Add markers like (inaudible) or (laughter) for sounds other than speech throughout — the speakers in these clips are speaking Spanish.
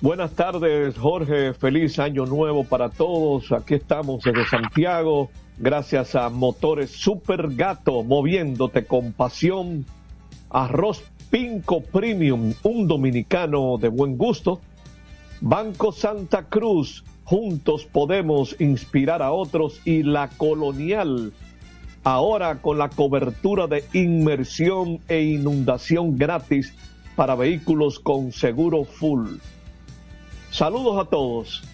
Buenas tardes, Jorge. Feliz año nuevo para todos. Aquí estamos desde Santiago, gracias a Motores Super Gato, moviéndote con pasión. Arroz Pinco Premium, un dominicano de buen gusto. Banco Santa Cruz, juntos podemos inspirar a otros. Y la Colonial, ahora con la cobertura de inmersión e inundación gratis para vehículos con seguro full. Saludos a todos.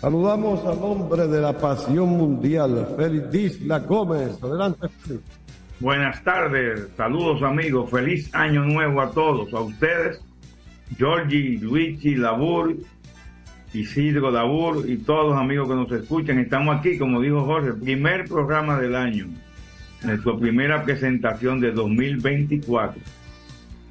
Saludamos al hombre de la pasión mundial, Félix Disla Gómez. Adelante, Félix. Buenas tardes, saludos amigos, feliz año nuevo a todos, a ustedes, Giorgi, Luigi, Labur, Isidro Labur y todos los amigos que nos escuchan. Estamos aquí, como dijo Jorge, primer programa del año, nuestra primera presentación de 2024.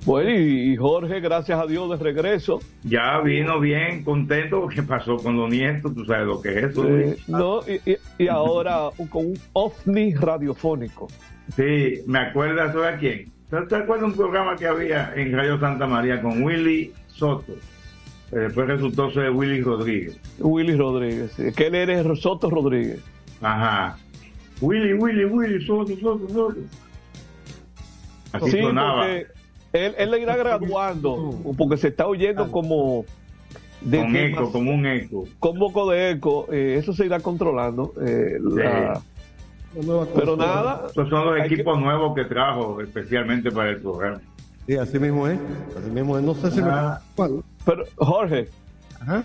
Bueno, y Jorge, gracias a Dios, de regreso. Ya vino bien contento. ¿Qué pasó con los nietos? ¿Tú sabes lo que es eso? Eh, no, y, y, ahora con un ovni radiofónico. Sí, me acuerdas de quién? ¿Te acuerdas un programa que había en Radio Santa María con Willy Soto? después resultó ser Willy Rodríguez. Willy Rodríguez, que él eres Soto Rodríguez. Ajá. Willy, Willy, Willy, Soto, Soto, Soto. Así sí, sonaba. Porque él, él le irá graduando, porque se está oyendo como... De con eco, más, como un eco. Con un poco de eco, eh, eso se irá controlando. Eh, la, pero nada. Esos son los equipos que... nuevos que trajo especialmente para el programa. Sí, así mismo es. Así mismo es. No sé si ah. me... Pero, Jorge, Ajá.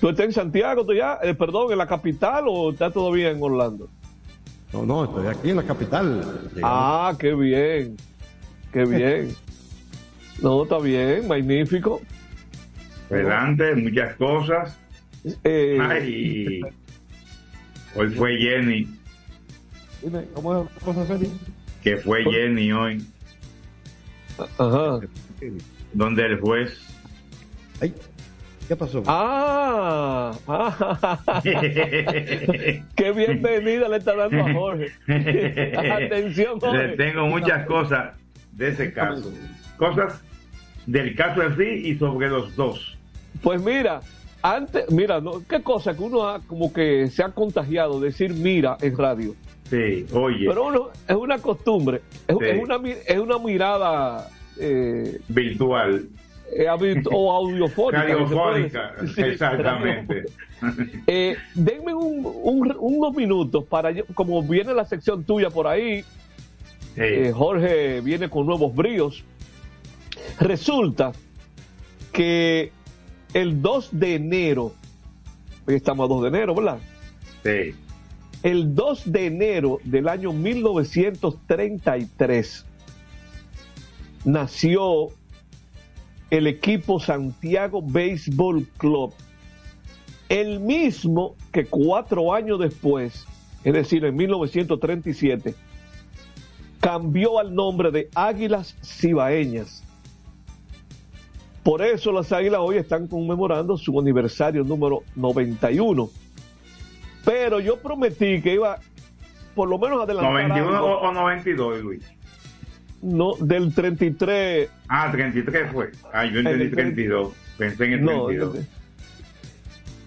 ¿tú estás en Santiago, tú ya, eh, perdón, en la capital o estás todavía en Orlando? No, no, estoy aquí en la capital. Ah, qué bien. Qué bien. No, está bien, magnífico. Adelante, muchas cosas. Eh, Ay, hoy fue Jenny. Dime, ¿cómo es la cosa, Félix? Que fue Jenny hoy. Ajá. Donde el juez. Ay, ¿qué pasó? Ah, ah (laughs) qué bienvenida le está dando a Jorge. (laughs) Atención, Jorge. Le tengo muchas cosas de ese caso. Cosas del caso en sí y sobre los dos. Pues mira, antes, mira, ¿no? qué cosa que uno ha, como que se ha contagiado decir mira en radio. Sí, oye. Pero uno, es una costumbre, es, sí. es, una, es una mirada eh, virtual. Eh, o audiofónica. Radiofónica, (laughs) sí, exactamente. eh, denme un, un, unos minutos para, como viene la sección tuya por ahí, sí. eh, Jorge viene con nuevos bríos. Resulta que el 2 de enero, hoy estamos a 2 de enero, ¿verdad? Sí. El 2 de enero del año 1933 nació el equipo Santiago Baseball Club, el mismo que cuatro años después, es decir, en 1937, cambió al nombre de Águilas Cibaeñas. Por eso las Águilas hoy están conmemorando su aniversario número 91. Pero yo prometí que iba por lo menos adelantar 91 algo. o, o 92, Luis. No, del 33. Ah, 33 fue. Ah, yo entendí El 32. Pensé en el No, 32.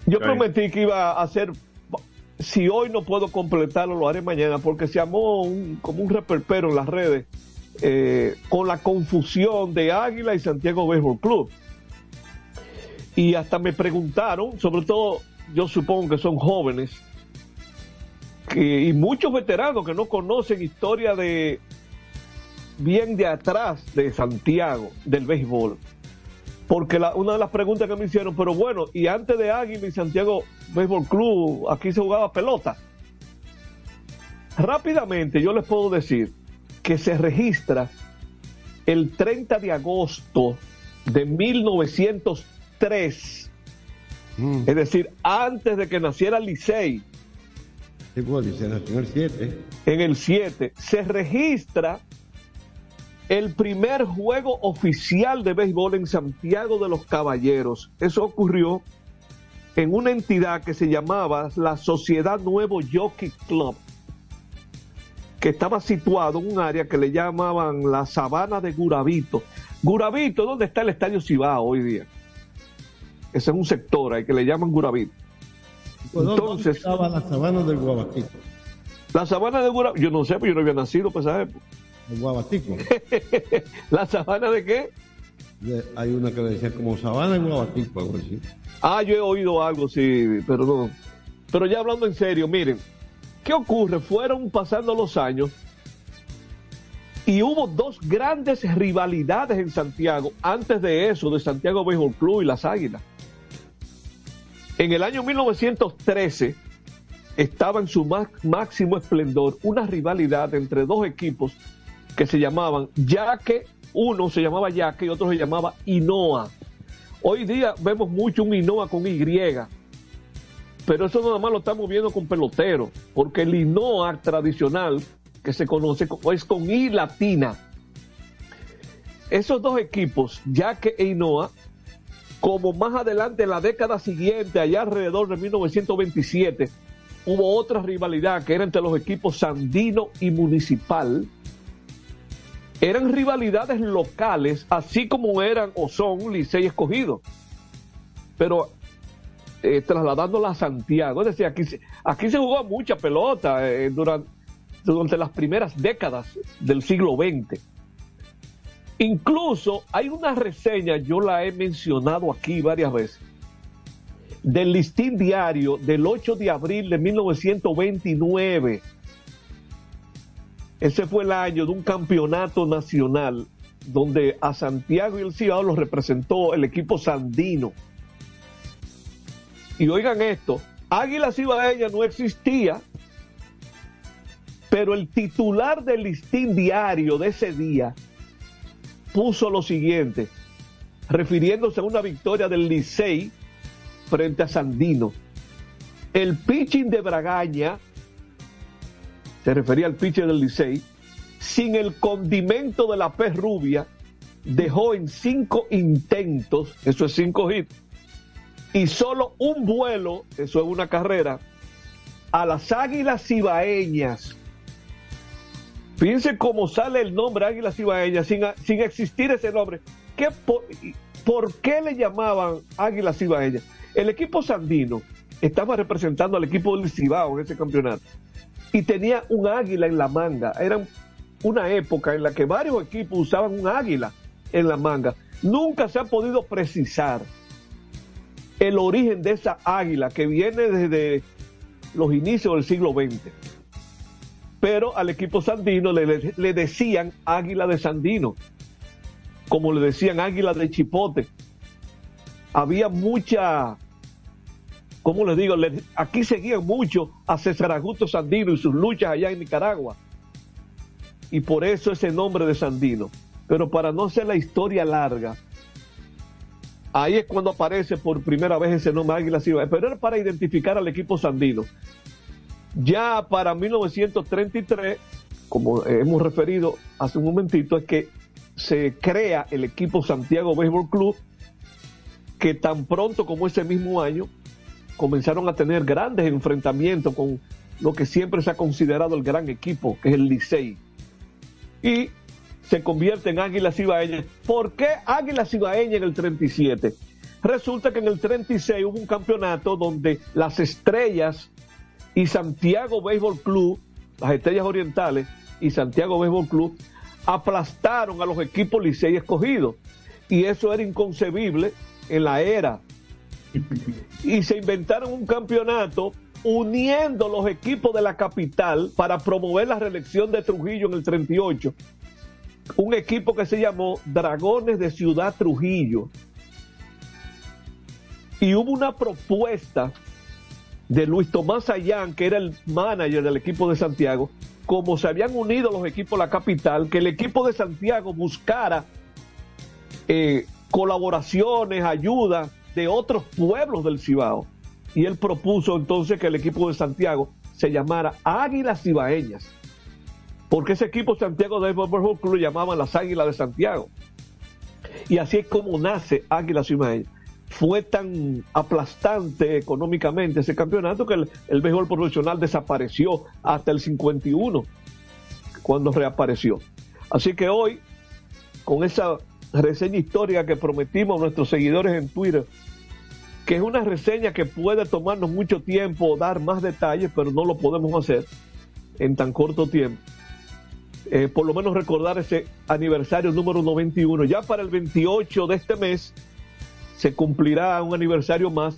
yo prometí que iba a hacer. Si hoy no puedo completarlo, lo haré mañana, porque se llamó un, como un reperpero en las redes eh, con la confusión de Águila y Santiago Béisbol Club. Y hasta me preguntaron, sobre todo, yo supongo que son jóvenes, y muchos veteranos que no conocen historia de bien de atrás de Santiago, del béisbol. Porque una de las preguntas que me hicieron, pero bueno, y antes de Águila y Santiago Béisbol Club, aquí se jugaba pelota. Rápidamente yo les puedo decir que se registra el 30 de agosto de 1903, Mm. es decir, antes de que naciera Licey, Sí, nació en el 7. en el 7, se registra el primer juego oficial de béisbol en Santiago de los Caballeros. Eso ocurrió en una entidad que se llamaba la Sociedad Nuevo Jockey Club, que estaba situado en un área que le llamaban la Sabana de Gurabito. Guravito, ¿dónde está el Estadio Cibao hoy día? Ese es un sector ahí que le llaman Guravito. Entonces, estaba la sabana del Guabatico? La sabana de Guravito, yo no sé, porque yo no había nacido para esa época. ¿El Guabatico? (laughs) ¿La sabana de qué? hay una que le decía como sabana en Guabatico, algo así. Ah, yo he oído algo, sí, pero no. Pero ya hablando en serio, miren, ¿qué ocurre? Fueron pasando los años y hubo dos grandes rivalidades en Santiago antes de eso, de Santiago Béisbol Club y las Águilas. En el año 1913 estaba en su máximo esplendor una rivalidad entre dos equipos que se llamaban Yaque, uno se llamaba Yaque y otro se llamaba Inoa. Hoy día vemos mucho un Inoa con Y, pero eso nada más lo estamos viendo con pelotero, porque el Inoa tradicional que se conoce es con I latina. Esos dos equipos, Yaque e Inoa, como más adelante en la década siguiente, allá alrededor de 1927, hubo otra rivalidad que era entre los equipos Sandino y Municipal. Eran rivalidades locales, así como eran o son Licey escogido. Pero eh, trasladándola a Santiago, es decir, aquí, se jugó mucha pelota eh, durante durante las primeras décadas del siglo XX. Incluso hay una reseña, yo la he mencionado aquí varias veces, del listín diario del 8 de abril de 1929. Ese fue el año de un campeonato nacional donde a Santiago y el Cibao los representó el equipo sandino. Y oigan esto, Águila Cibaeña no existía pero el titular del listín diario de ese día puso lo siguiente, refiriéndose a una victoria del Licey frente a Sandino. El pitching de Bragaña, se refería al pitcher del Licey, sin el condimento de la pez rubia, dejó en cinco intentos, eso es cinco hits, y solo un vuelo, eso es una carrera, a las águilas cibaeñas Fíjense cómo sale el nombre Águila Cibaeña sin, sin existir ese nombre. ¿Qué, por, qué le llamaban Águila Cibaeña? El equipo sandino estaba representando al equipo del Cibao en ese campeonato y tenía un águila en la manga. Era una época en la que varios equipos usaban un águila en la manga. Nunca se ha podido precisar el origen de esa águila que viene desde los inicios del siglo XX pero al equipo sandino le, decían águila de sandino, como le decían águila de chipote. Había mucha, ¿cómo les digo? aquí seguían mucho a César Augusto Sandino y sus luchas allá en Nicaragua. Y por eso ese nombre de Sandino. Pero para no hacer la historia larga, ahí es cuando aparece por primera vez ese nombre Águila Ciudad. Pero era para identificar al equipo sandino. Ya para 1933, como hemos referido hace un momentito, es que se crea el equipo Santiago Baseball Club, que tan pronto como ese mismo año comenzaron a tener grandes enfrentamientos con lo que siempre se ha considerado el gran equipo, que es el Licey. Y se convierte en Águila Cibaeña. ¿Por qué Águila Cibaeña en el 37? Resulta que en el 36 hubo un campeonato donde las estrellas y Santiago Béisbol Club, las Estrellas Orientales y Santiago Béisbol Club aplastaron a los equipos Licey escogidos. Y eso era inconcebible en la era. Y se inventaron un campeonato uniendo los equipos de la capital para promover la reelección de Trujillo en el 38. Un equipo que se llamó Dragones de Ciudad Trujillo. Y hubo una propuesta de Luis Tomás Ayán, que era el manager del equipo de Santiago, como se habían unido los equipos de la capital, que el equipo de Santiago buscara eh, colaboraciones, ayuda de otros pueblos del Cibao. Y él propuso entonces que el equipo de Santiago se llamara Águilas Cibaeñas, porque ese equipo Santiago de Club lo llamaban las Águilas de Santiago. Y así es como nace Águilas Cibaeñas fue tan aplastante económicamente ese campeonato que el, el béisbol profesional desapareció hasta el 51, cuando reapareció. Así que hoy, con esa reseña histórica que prometimos a nuestros seguidores en Twitter, que es una reseña que puede tomarnos mucho tiempo dar más detalles, pero no lo podemos hacer en tan corto tiempo. Eh, por lo menos recordar ese aniversario número 91. Ya para el 28 de este mes se cumplirá un aniversario más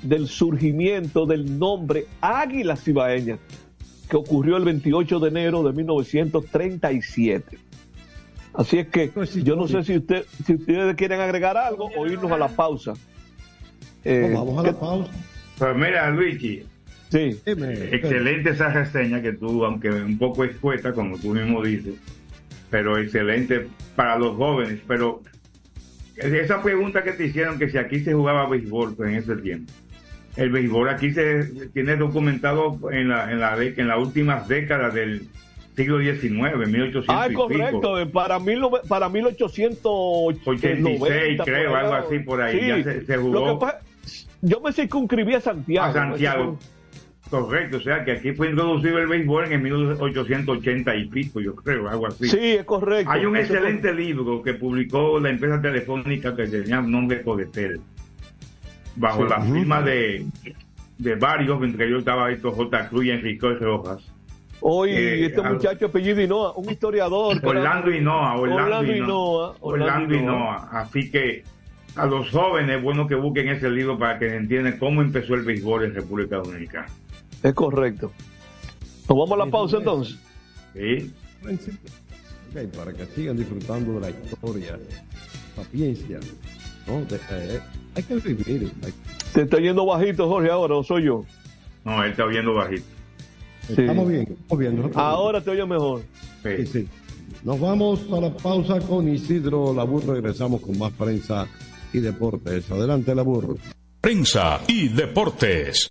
del surgimiento del nombre Águila Cibaeña, que ocurrió el 28 de enero de 1937. Así es que pues yo no sé si usted si ustedes quieren agregar algo o irnos a la pausa. Eh, vamos a la pausa. Pues mira, Luigi, sí. excelente esa reseña que tú, aunque un poco escueta, como tú mismo dices, pero excelente para los jóvenes. Pero esa pregunta que te hicieron, que si aquí se jugaba béisbol pues, en ese tiempo. El béisbol aquí se tiene documentado en la, en la, en las últimas décadas del siglo XIX, 1800 Ah, correcto, para, mil, para 1886, creo, algo así por ahí. Ya se, jugó. yo me circunscribí a Santiago. A Santiago. Correcto, o sea que aquí fue introducido el béisbol en 1880 y pico, yo creo, algo así. Sí, es correcto. Hay un excelente libro que publicó la empresa telefónica que tenía nombre Codetel, bajo la firma de, de varios, entre ellos estaba esto J. Cruz y Enrique Rojas Hoy eh, este muchacho apellido Hinoa, un historiador. Orlando Hinoa, Orlando, Hinoa, Orlando Hinoa. Así que a los jóvenes es bueno que busquen ese libro para que entiendan cómo empezó el béisbol en República Dominicana. Es correcto. ¿Nos vamos a la pausa entonces? Sí. para que sigan disfrutando de la historia, sapiencia. ¿no? Eh, hay que vivir. Te está yendo bajito, Jorge, ahora, ¿o soy yo? No, él está oyendo bajito. Estamos bien, estamos bien. Ahora te oye mejor. Sí. sí, Nos vamos a la pausa con Isidro Labur. Regresamos con más prensa y deportes. Adelante, Labur. Prensa y deportes.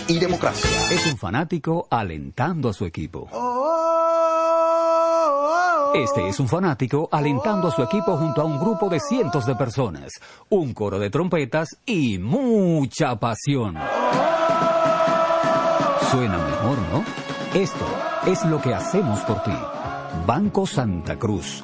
y democracia. Es un fanático alentando a su equipo. Este es un fanático alentando a su equipo junto a un grupo de cientos de personas, un coro de trompetas y mucha pasión. Suena mejor, ¿no? Esto es lo que hacemos por ti. Banco Santa Cruz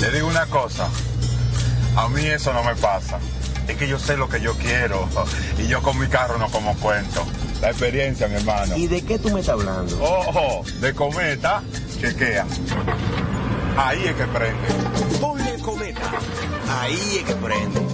Le digo una cosa, a mí eso no me pasa. Es que yo sé lo que yo quiero (laughs) y yo con mi carro no como cuento. La experiencia, mi hermano. ¿Y de qué tú me estás hablando? Ojo, de cometa, chequea. Ahí es que prende. Ponle cometa. Ahí es que prende.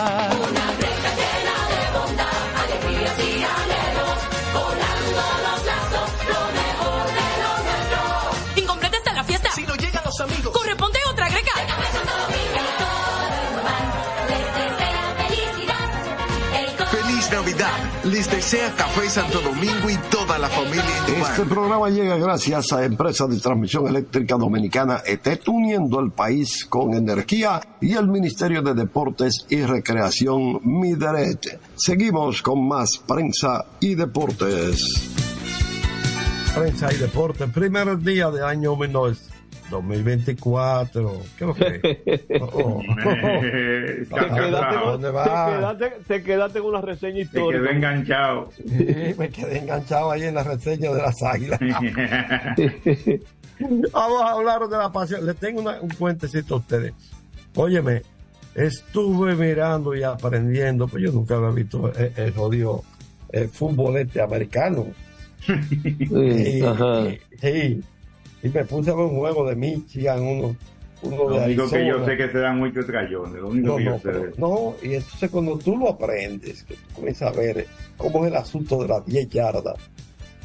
Desea Café Santo Domingo y toda la familia Este programa llega gracias a Empresa de Transmisión Eléctrica Dominicana ETET, uniendo el país con energía y el Ministerio de Deportes y Recreación Mideret. Seguimos con más prensa y deportes. Prensa y deportes, primer día de año 19 2024. ¿Qué lo que? (laughs) Oh, oh. te, quedaste, ¿Dónde te, va? quedaste, te quedaste con una reseña Te histórica. quedé enganchado. Sí, me quedé enganchado ahí en la reseña de las águilas. (laughs) Vamos a hablar de la pasión. Les tengo una- un cuentecito a ustedes. Óyeme, estuve mirando y aprendiendo, pues yo nunca había visto el, el jodido el fútbol este americano. (laughs) y, ajá. y- sí, y me puse a ver un juego de Michigan, uno, uno Lo de único que yo Arizona. sé que se dan muchos trayones. Lo único No, que yo no, sé. pero- no, y entonces cuando tú lo aprendes, que tú comienzas a ver cómo es el asunto de las 10 yardas,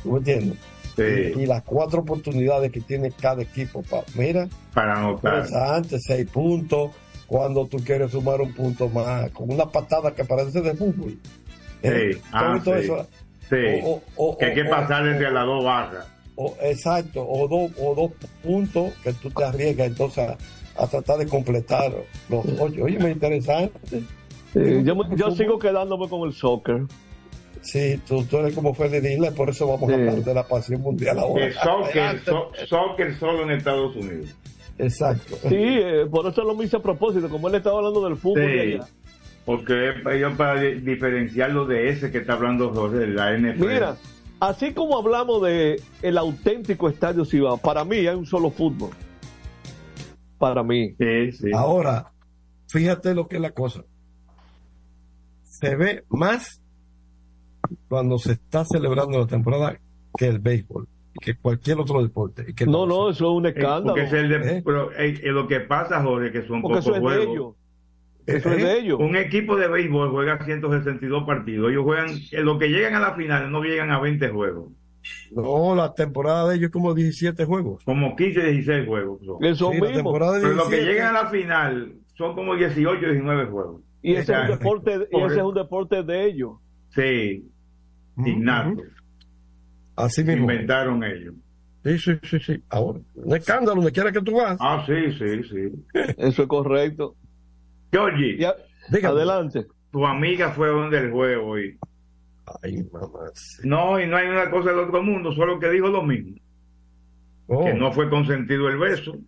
¿tú me entiendes? Sí. Y, y las cuatro oportunidades que tiene cada equipo para, mira, Para anotar. antes seis puntos, cuando tú quieres sumar un punto más, con una patada que parece de fútbol. Eh, Sí, ah, todo sí. eso- Sí. o- o- que hay que pasar entre las dos barras. O- exacto, o dos, o dos puntos que tú te arriesgas entonces a, a tratar de completar los ocho. Oye, me interesante. Yo, yo sigo quedándome con el soccer. Sí, tú, tú eres como Freddy Diller, por eso vamos a hablar de la pasión mundial ahora. El soccer, so- soccer solo en Estados Unidos. Exacto. Sí, eh, por eso lo hice a propósito, como él estaba hablando del fútbol de Sí, allá. porque ellos para di- diferenciarlo de ese que está hablando Jorge, de la NFL. Mira, Así como hablamos de el auténtico estadio Cibao, para mí hay un solo fútbol. Para mí. Ahora, fíjate lo que es la cosa. Se ve más cuando se está celebrando la temporada que el béisbol, que cualquier otro deporte. que No, no, eso es un Eh, escándalo. Porque es el de- pero, eh, eh, lo que pasa, Jorge, que son Porque pocos eso es de juegos. Eso es de ellos. Un equipo de béisbol juega 162 partidos. Ellos juegan, en lo que llegan a la final no llegan a 20 juegos. No, la temporada de ellos es como 17 juegos. Como 15, 16 juegos. son. Eso Sí, mismo. Pero los que 17. llegan a la final son como 18, 19 juegos. Y ese es un deporte, y ese es un deporte de ellos. Sí, innato. Así mismo. Inventaron ellos. Sí, sí, sí, sí. Ahora, un escándalo donde quiera que tú vas. Ah, sí, sí, sí. Eso es correcto. Georgie, Ya- Dígame. adelante. tu amiga fue donde el juego hoy. Ay, mamá. No, y no hay una cosa del otro mundo, solo que dijo lo mismo. Oh, que no fue consentido el beso,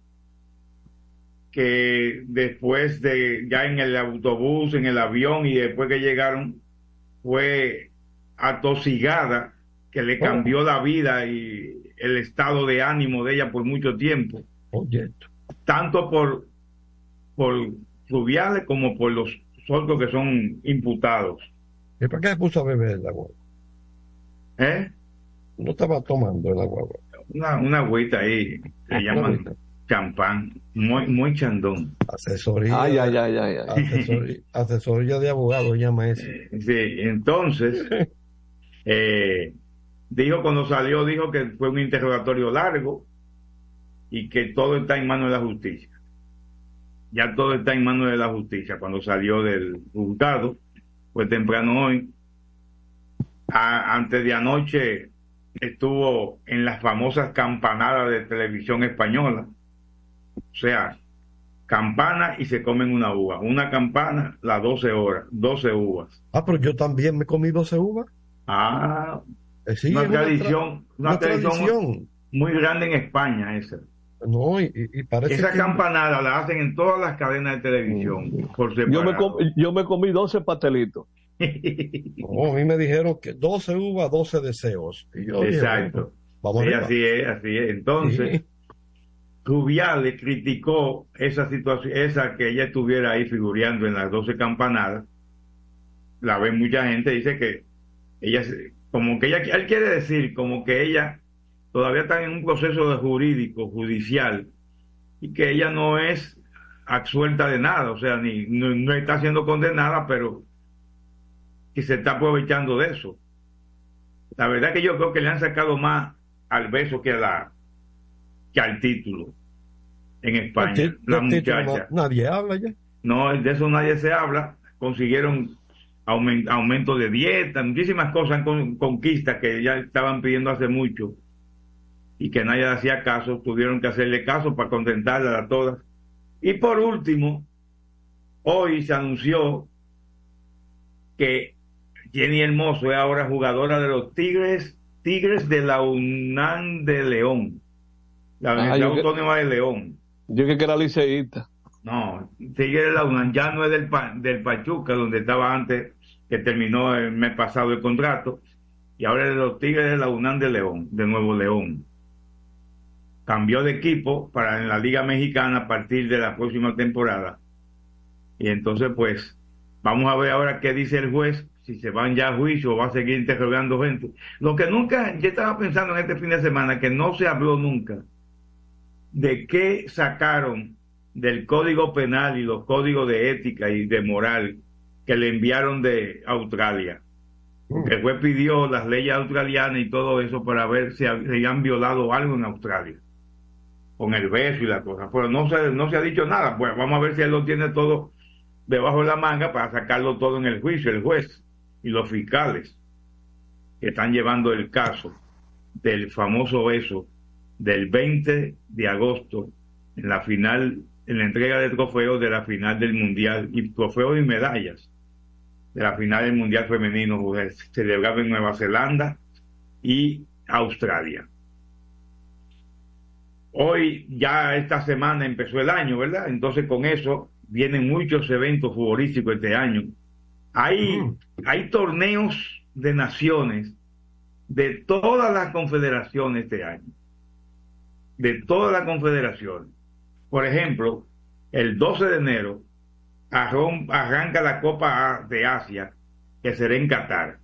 que después de ya en el autobús, en el avión y después que llegaron fue atosigada, que le cambió la vida y el estado de ánimo de ella por mucho tiempo, Oye, tanto por por Rubiales como por los otros que son imputados. ¿y para qué se puso a beber el agua? ¿Eh? No estaba tomando el agua. Una, una agüita ahí, se llaman champán, muy, muy chandón. Asesoría. Ay, ay, ay, ay, ay. Asesoría, (laughs) asesoría de abogado llama eso. Sí, entonces, (laughs) eh, dijo cuando salió, dijo que fue un interrogatorio largo y que todo está en manos de la justicia. Ya todo está en manos de la justicia. Cuando salió del juzgado, fue temprano hoy, a- antes de anoche estuvo en las famosas campanadas de televisión española. O sea, campana y se comen una uva. Una campana, las 12 horas, 12 uvas. Ah, pero yo también me comí 12 uvas. Ah, Eh, sí, una tradición, una, una tradición, tradición. muy grande en España esa. No, y, y- y parece Esa que- campanada la hacen en todas las cadenas de televisión por Yo me, com- yo me comí 12 pastelitos. (laughs) No, a mí me dijeron que 12 uvas, 12 deseos. Y yo dije, Exacto. bueno, vamos Sí, así es, así es. Entonces, Sí. Rubiales criticó esa situación, esa que ella estuviera ahí figureando en las 12 campanadas. La ve mucha gente, dice que ella, como que ella, él quiere decir, como que ella todavía está en un proceso de jurídico, judicial, y que ella no es absuelta de nada, o sea, ni no, no está siendo condenada, pero que se está aprovechando de eso. La verdad que yo creo que le han sacado más al beso que a la que al título en España. El la el muchacha. nadie habla ya. No, de eso nadie se habla. Consiguieron aumen- aumento de dieta, muchísimas cosas, con, conquistas que ya estaban pidiendo hace mucho y que nadie hacía caso. Tuvieron que hacerle caso para contentarlas a todas. Y por último, hoy se anunció que Jenny Hermoso es ahora jugadora de los Tigres, Tigres de la UNAM de León, la Ah, Universidad que- Autónoma de León. Yo que era liceísta. No, Tigres de la UNAM ya no es del, del Pachuca, donde estaba antes, que terminó el mes pasado el contrato, y ahora es de los Tigres de la UNAM de León, de Nuevo León. Cambió de equipo para en la Liga Mexicana a partir de la próxima temporada. Y entonces, pues, vamos a ver ahora qué dice el juez, si se van ya a juicio o va a seguir interrogando gente. Lo que nunca, yo estaba pensando en este fin de semana, que no se habló nunca de qué sacaron del código penal y los códigos de ética y de moral que le enviaron de Australia. El juez pidió las leyes australianas y todo eso para ver si habían violado algo en Australia con el beso y la cosa. Pero no se, no se ha dicho nada. Pues vamos a ver si él lo tiene todo debajo de la manga para sacarlo todo en el juicio, el juez y los fiscales que están llevando el caso del famoso beso del 20 de agosto en la final, en la entrega de trofeos de la final del Mundial y trofeos y medallas de la final del Mundial Femenino celebrado en Nueva Zelanda y Australia. Hoy ya esta semana empezó el año, ¿verdad? Entonces con eso vienen muchos eventos futbolísticos este año. Hay, hay torneos de naciones de todas las confederaciones este año. De todas las confederaciones. Por ejemplo, el 12 de enero arranca la Copa de Asia, que será en Qatar.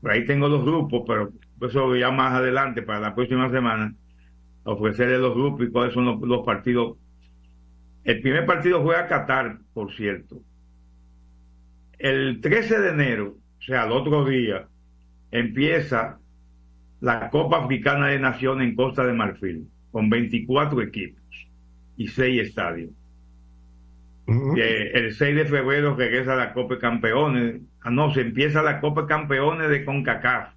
Por ahí tengo los grupos, pero eso ya más adelante, para la próxima semana, ofrecerle los grupos y cuáles son los, los partidos. El primer partido juega Qatar, por cierto. El 13 de enero, o sea, el otro día, empieza la Copa Africana de Naciones en Costa de Marfil, con 24 equipos y 6 estadios. Eh, el 6 de febrero regresa la Copa de Campeones. Ah, no, se empieza la Copa de Campeones de CONCACAF.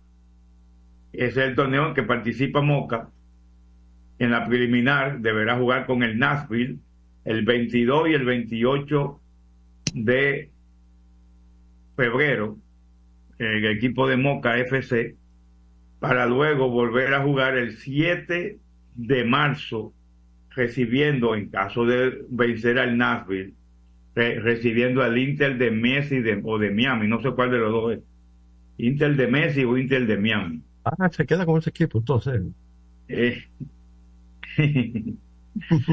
Es el torneo en que participa Moca. En la preliminar deberá jugar con el Nashville el 22 y el 28 de febrero, el equipo de Moca FC, para luego volver a jugar el 7 de marzo, recibiendo, en caso de vencer al Nashville, re- recibiendo al Inter de Messi de- o de Miami, no sé cuál de los dos es. Inter de Messi o Inter de Miami. Ah, se queda con ese equipo, entonces. Eh, (laughs)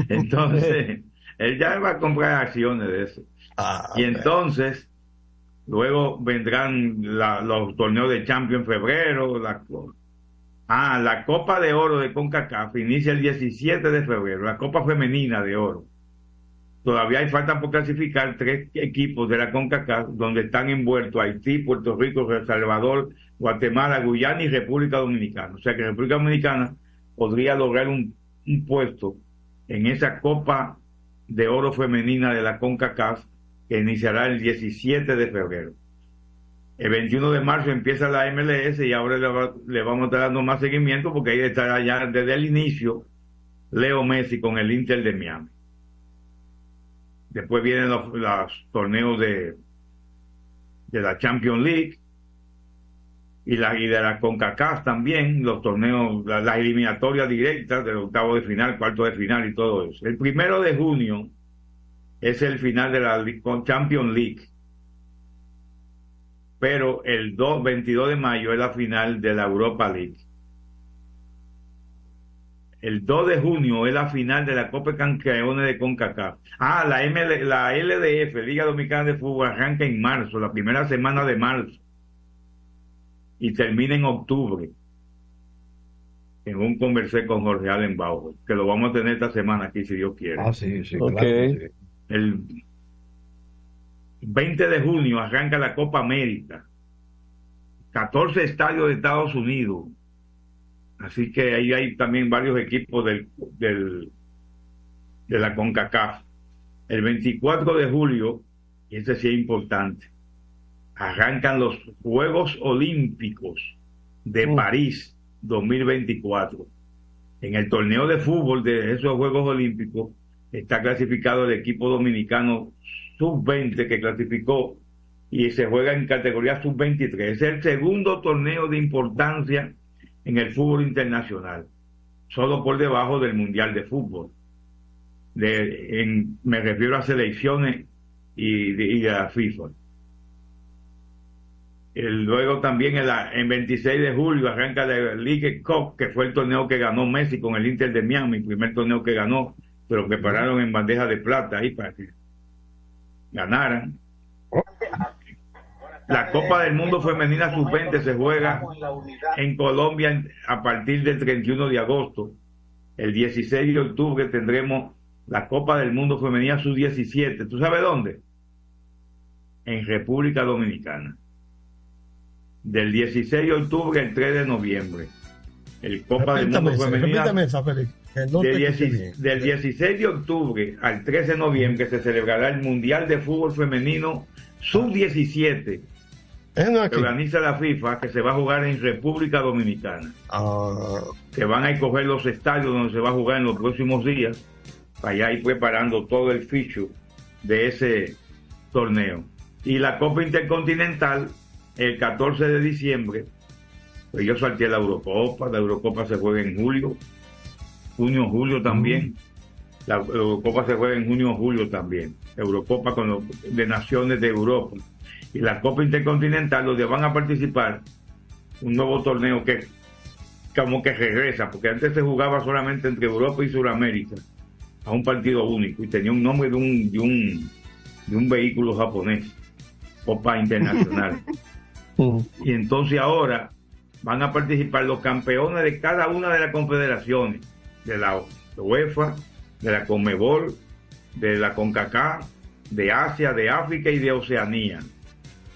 entonces, él ya va a comprar acciones de eso. y entonces, luego vendrán la- los torneos de Champions en febrero. La, ah, la Copa de Oro de CONCACAF inicia el 17 de febrero, la Copa Femenina de Oro. Todavía hay falta por clasificar tres equipos de la CONCACAF donde están envueltos Haití, Puerto Rico, El Salvador, Guatemala, Guyana y República Dominicana. O sea que República Dominicana podría lograr un, un puesto en esa Copa de Oro Femenina de la CONCACAF que iniciará el 17 de febrero. El 21 de marzo empieza la MLS y ahora le, va- le vamos a estar dando más seguimiento porque ahí estará ya desde el inicio Leo Messi con el Inter de Miami. Después vienen los, los torneos de, de la Champions League y, la, y de la CONCACAF también, los torneos, la- las eliminatorias directas del octavo de final, cuarto de final y todo eso. El primero de junio es el final de la Champions League. Pero el 2, 22 de mayo es la final de la Europa League. El 2 de junio es la final de la Copa de Campeones de CONCACAF. Ah, la, ML, la LDF, Liga Dominicana de Fútbol, arranca en marzo, la primera semana de marzo. Y termina en octubre. En un conversé con Jorge Allen Bauer, que lo vamos a tener esta semana aquí, si Dios quiere. Ah, sí, sí, claro sí. El 20 de junio arranca la Copa América. 14 estadios de Estados Unidos. Así que ahí hay también varios equipos del, del, de la CONCACAF. El 24 de julio, y este sí es importante, arrancan los Juegos Olímpicos de París 2024. En el torneo de fútbol de esos Juegos Olímpicos está clasificado el equipo dominicano sub-20 que clasificó y se juega en categoría sub-23. Es el segundo torneo de importancia en el fútbol internacional, solo por debajo del Mundial de Fútbol. De, en- me refiero a selecciones y, de- y a FIFA. Luego también en, la- en 26 de julio arranca la League Cup, que fue el torneo que ganó Messi con el Inter de Miami, el primer torneo que ganó, pero prepararon en bandeja de plata ahí para que ganaran. La Copa del Mundo Femenina Sub-20 se juega en Colombia a partir del 31 de agosto. El 16 de octubre tendremos la Copa del Mundo Femenina Sub-17. ¿Tú sabes dónde? En República Dominicana. Del 16 de octubre al 3 de noviembre. El Copa del Mundo Femenina esa, Félix, no de te escuché 16 bien. del 16 de octubre al 13 de noviembre se celebrará el Mundial de Fútbol Femenino Sub-17 Es no que organiza la FIFA que se va a jugar en República Dominicana. Ah, Se van a escoger los estadios donde se va a jugar en los próximos días para allá ir preparando todo el ficho de ese torneo. Y la Copa Intercontinental el 14 de diciembre, pues yo salté la Eurocopa, la Eurocopa se juega en julio, junio, julio también. La Eurocopa se juega en junio, julio también. Eurocopa con los de naciones de Europa. Y la Copa Intercontinental, donde van a participar un nuevo torneo que como que regresa, porque antes se jugaba solamente entre Europa y Sudamérica, a un partido único, y tenía un nombre de un, de un, de un vehículo japonés, Copa Internacional. (laughs) y entonces ahora van a participar los campeones de cada una de las confederaciones, de la UEFA, de la Conmebol, de la CONCACAF, de Asia, de África y de Oceanía.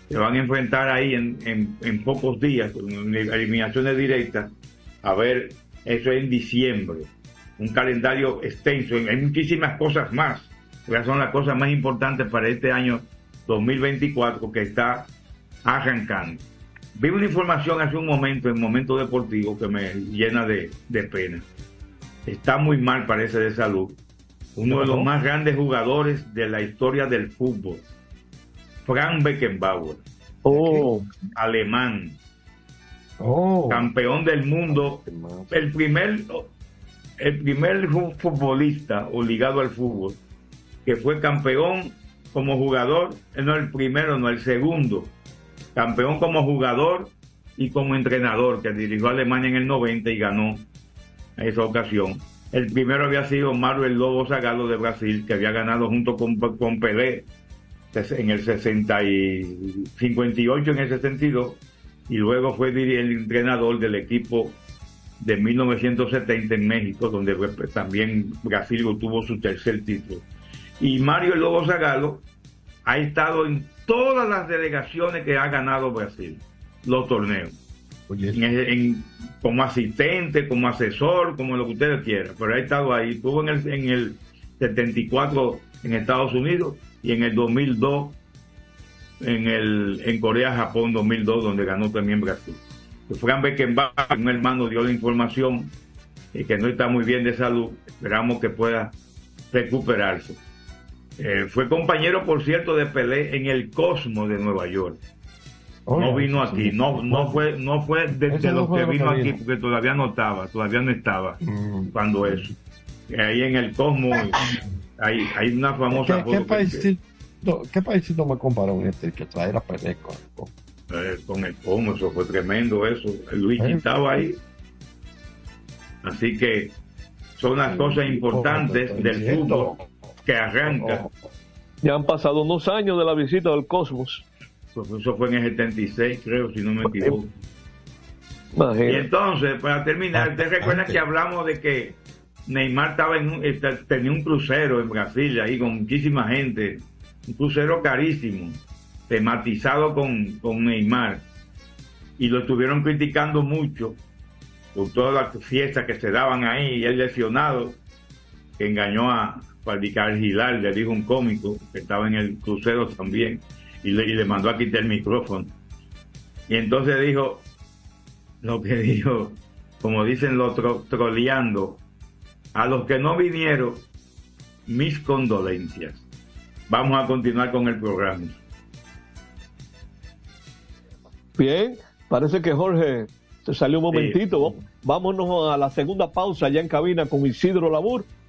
Se van a enfrentar ahí en, en, pocos días, en eliminaciones directas, a ver, eso es en diciembre. Un calendario extenso, hay muchísimas cosas más, son las cosas más importantes para este año 2024 que está arrancando. Vi una información hace un momento, en Momento Deportivo, que me llena de, de pena. Está muy mal, parece, de salud. Uno de los más grandes jugadores de la historia del fútbol, Frank Beckenbauer, Oh, alemán, Oh. campeón del mundo, el primer, el primer fu- futbolista o ligado al fútbol que fue campeón como jugador, eh, no el primero, no el segundo, campeón como jugador y como entrenador, que dirigió a Alemania en el 90 y ganó esa ocasión. El primero había sido Mario el Lobo Zagallo de Brasil, que había ganado junto con, con Pelé en el 60 y 58 en el 62 y luego fue el entrenador del equipo de 1970 en México, donde pues, también Brasil obtuvo su tercer título. Y Mario el Lobo Zagallo ha estado en todas las delegaciones que ha ganado Brasil, los torneos. En- en- como asistente, como asesor, como lo que ustedes quieran, pero ha estado ahí. Estuvo en el, en el 74 en Estados Unidos y en el 2002 en, el, en Corea, Japón 2002, donde ganó también Brasil. Fran Beckenbauer, un hermano, dio la información y que no está muy bien de salud. Esperamos que pueda recuperarse. Eh, fue compañero, por cierto, de Pelé en el Cosmo de Nueva York. no vino aquí, no, no fue, no fue de, Eso de no los que vino aquí, porque todavía no estaba, todavía no estaba cuando eso. Ahí en el Cosmo hay, hay una famosa ¿Qué, foto qué que- paísito, ¿Qué paísito me comparó este que trae la pelea con, con- eh, con el Cosmo, eso fue tremendo eso. Luigi Eh. estaba ahí. Así que son las cosas importantes del fútbol que arranca. ya han pasado unos años de la visita del Cosmos. Eso fue en el 76, creo, si no me equivoco. Y entonces, para terminar, ¿ustedes recuerdan que hablamos de que Neymar estaba en un- este, tenía un crucero en Brasil ahí con muchísima gente? Un crucero carísimo, tematizado con, con Neymar. Y lo estuvieron criticando mucho por todas las fiestas que se daban ahí y el lesionado que engañó a Faldicar Gilar, le dijo un cómico que estaba en el crucero también y le, y le mandó a quitar el micrófono. Y entonces dijo, lo que (laughs) dijo, como dicen los tro- troleando, a los que no vinieron, mis condolencias. Vamos a continuar con el programa. Bien, parece que Jorge se salió un momentito. Vámonos a la segunda pausa ya en cabina con Isidro Labur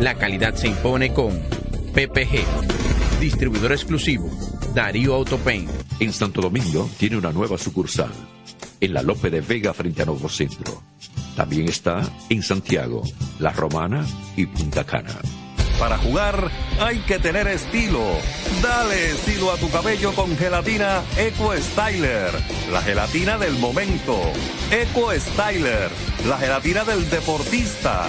La calidad se impone con PPG. Distribuidor exclusivo. Darío Autopain. En Santo Domingo tiene una nueva sucursal. En la Lope de Vega frente a Nuevo Centro. También está en Santiago, La Romana y Punta Cana. Para jugar hay que tener estilo. Dale estilo a tu cabello con gelatina Eco Styler, la gelatina del momento. Eco Styler, la gelatina del deportista.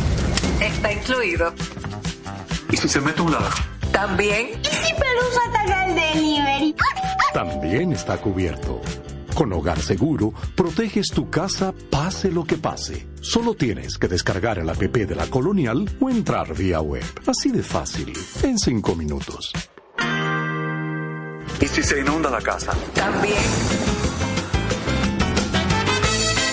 Está incluido. ¿Y si se mete un ladrón? También. ¿Y si Pelusa ataca el delivery? También está cubierto. Con Hogar Seguro, proteges tu casa pase lo que pase. Solo tienes que descargar el app de la Colonial o entrar vía web. Así de fácil, en cinco minutos. ¿Y si se inunda la casa? También.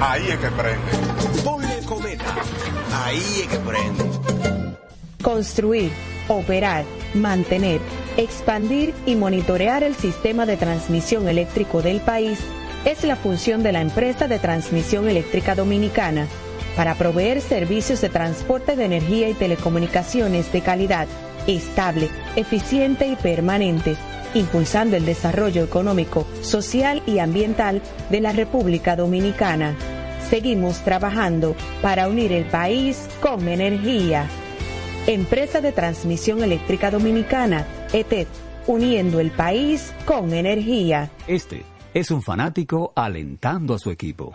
Ahí es que prende. Ponle cometa. Ahí es que prende. Construir, operar, mantener, expandir y monitorear el sistema de transmisión eléctrico del país es la función de la empresa de transmisión eléctrica dominicana para proveer servicios de transporte de energía y telecomunicaciones de calidad, estable, eficiente y permanente, impulsando el desarrollo económico, social y ambiental de la República Dominicana. Seguimos trabajando para unir el país con energía. Empresa de Transmisión Eléctrica Dominicana, ETED, uniendo el país con energía. Este es un fanático alentando a su equipo.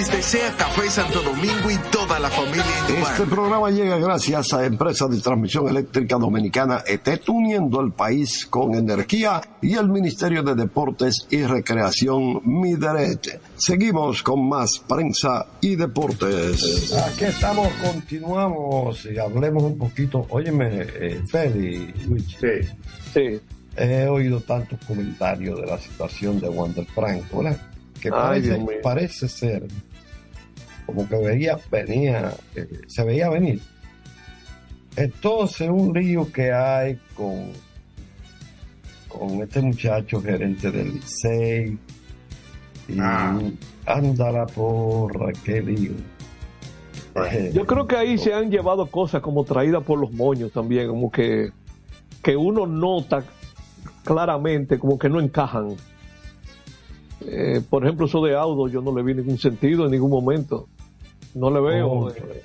Feliz desea Café Santo Domingo y toda la familia. Este programa llega gracias a Empresa de Transmisión Eléctrica Dominicana ET, uniendo el país con energía y el Ministerio de Deportes y Recreación Mideret. Seguimos con más prensa y deportes. Aquí estamos, continuamos y hablemos un poquito. Óyeme, eh, Feli, Luis. Sí. Sí. He oído tantos comentarios de la situación de Wander Franco, ¿verdad? Que parece ser como que veía, venía, eh, se veía venir. Entonces, un lío que hay con, con este muchacho gerente del Licey. Y ándala por qué lío. Eh, Yo creo que ahí se han llevado cosas como traídas por los moños también, como que, que uno nota claramente como que no encajan. Eh, por ejemplo, eso de Audo yo no le vi ningún sentido en ningún momento. No le veo. Oh, eh,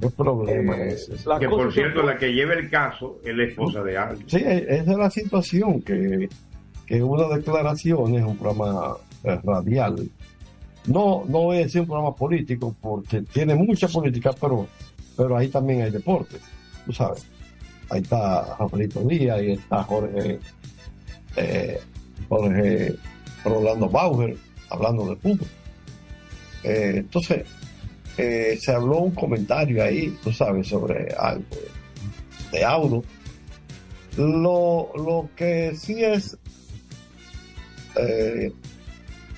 ¿Qué problema Eh, es ese? que por cierto, la que lleva el caso es la esposa de alguien. Sí, e- esa es la situación, que, que una declaración es un programa eh, radial. No, no voy a decir un programa político, porque tiene mucha política, pero, pero ahí también hay deportes, tú sabes. Ahí está Rafaelito Díaz, ahí está Jorge, eh, Jorge Rolando Bauer, hablando de fútbol. Eh, entonces, eh, se habló un comentario ahí, tú sabes, sobre algo de auto. Lo, lo que sí es, eh,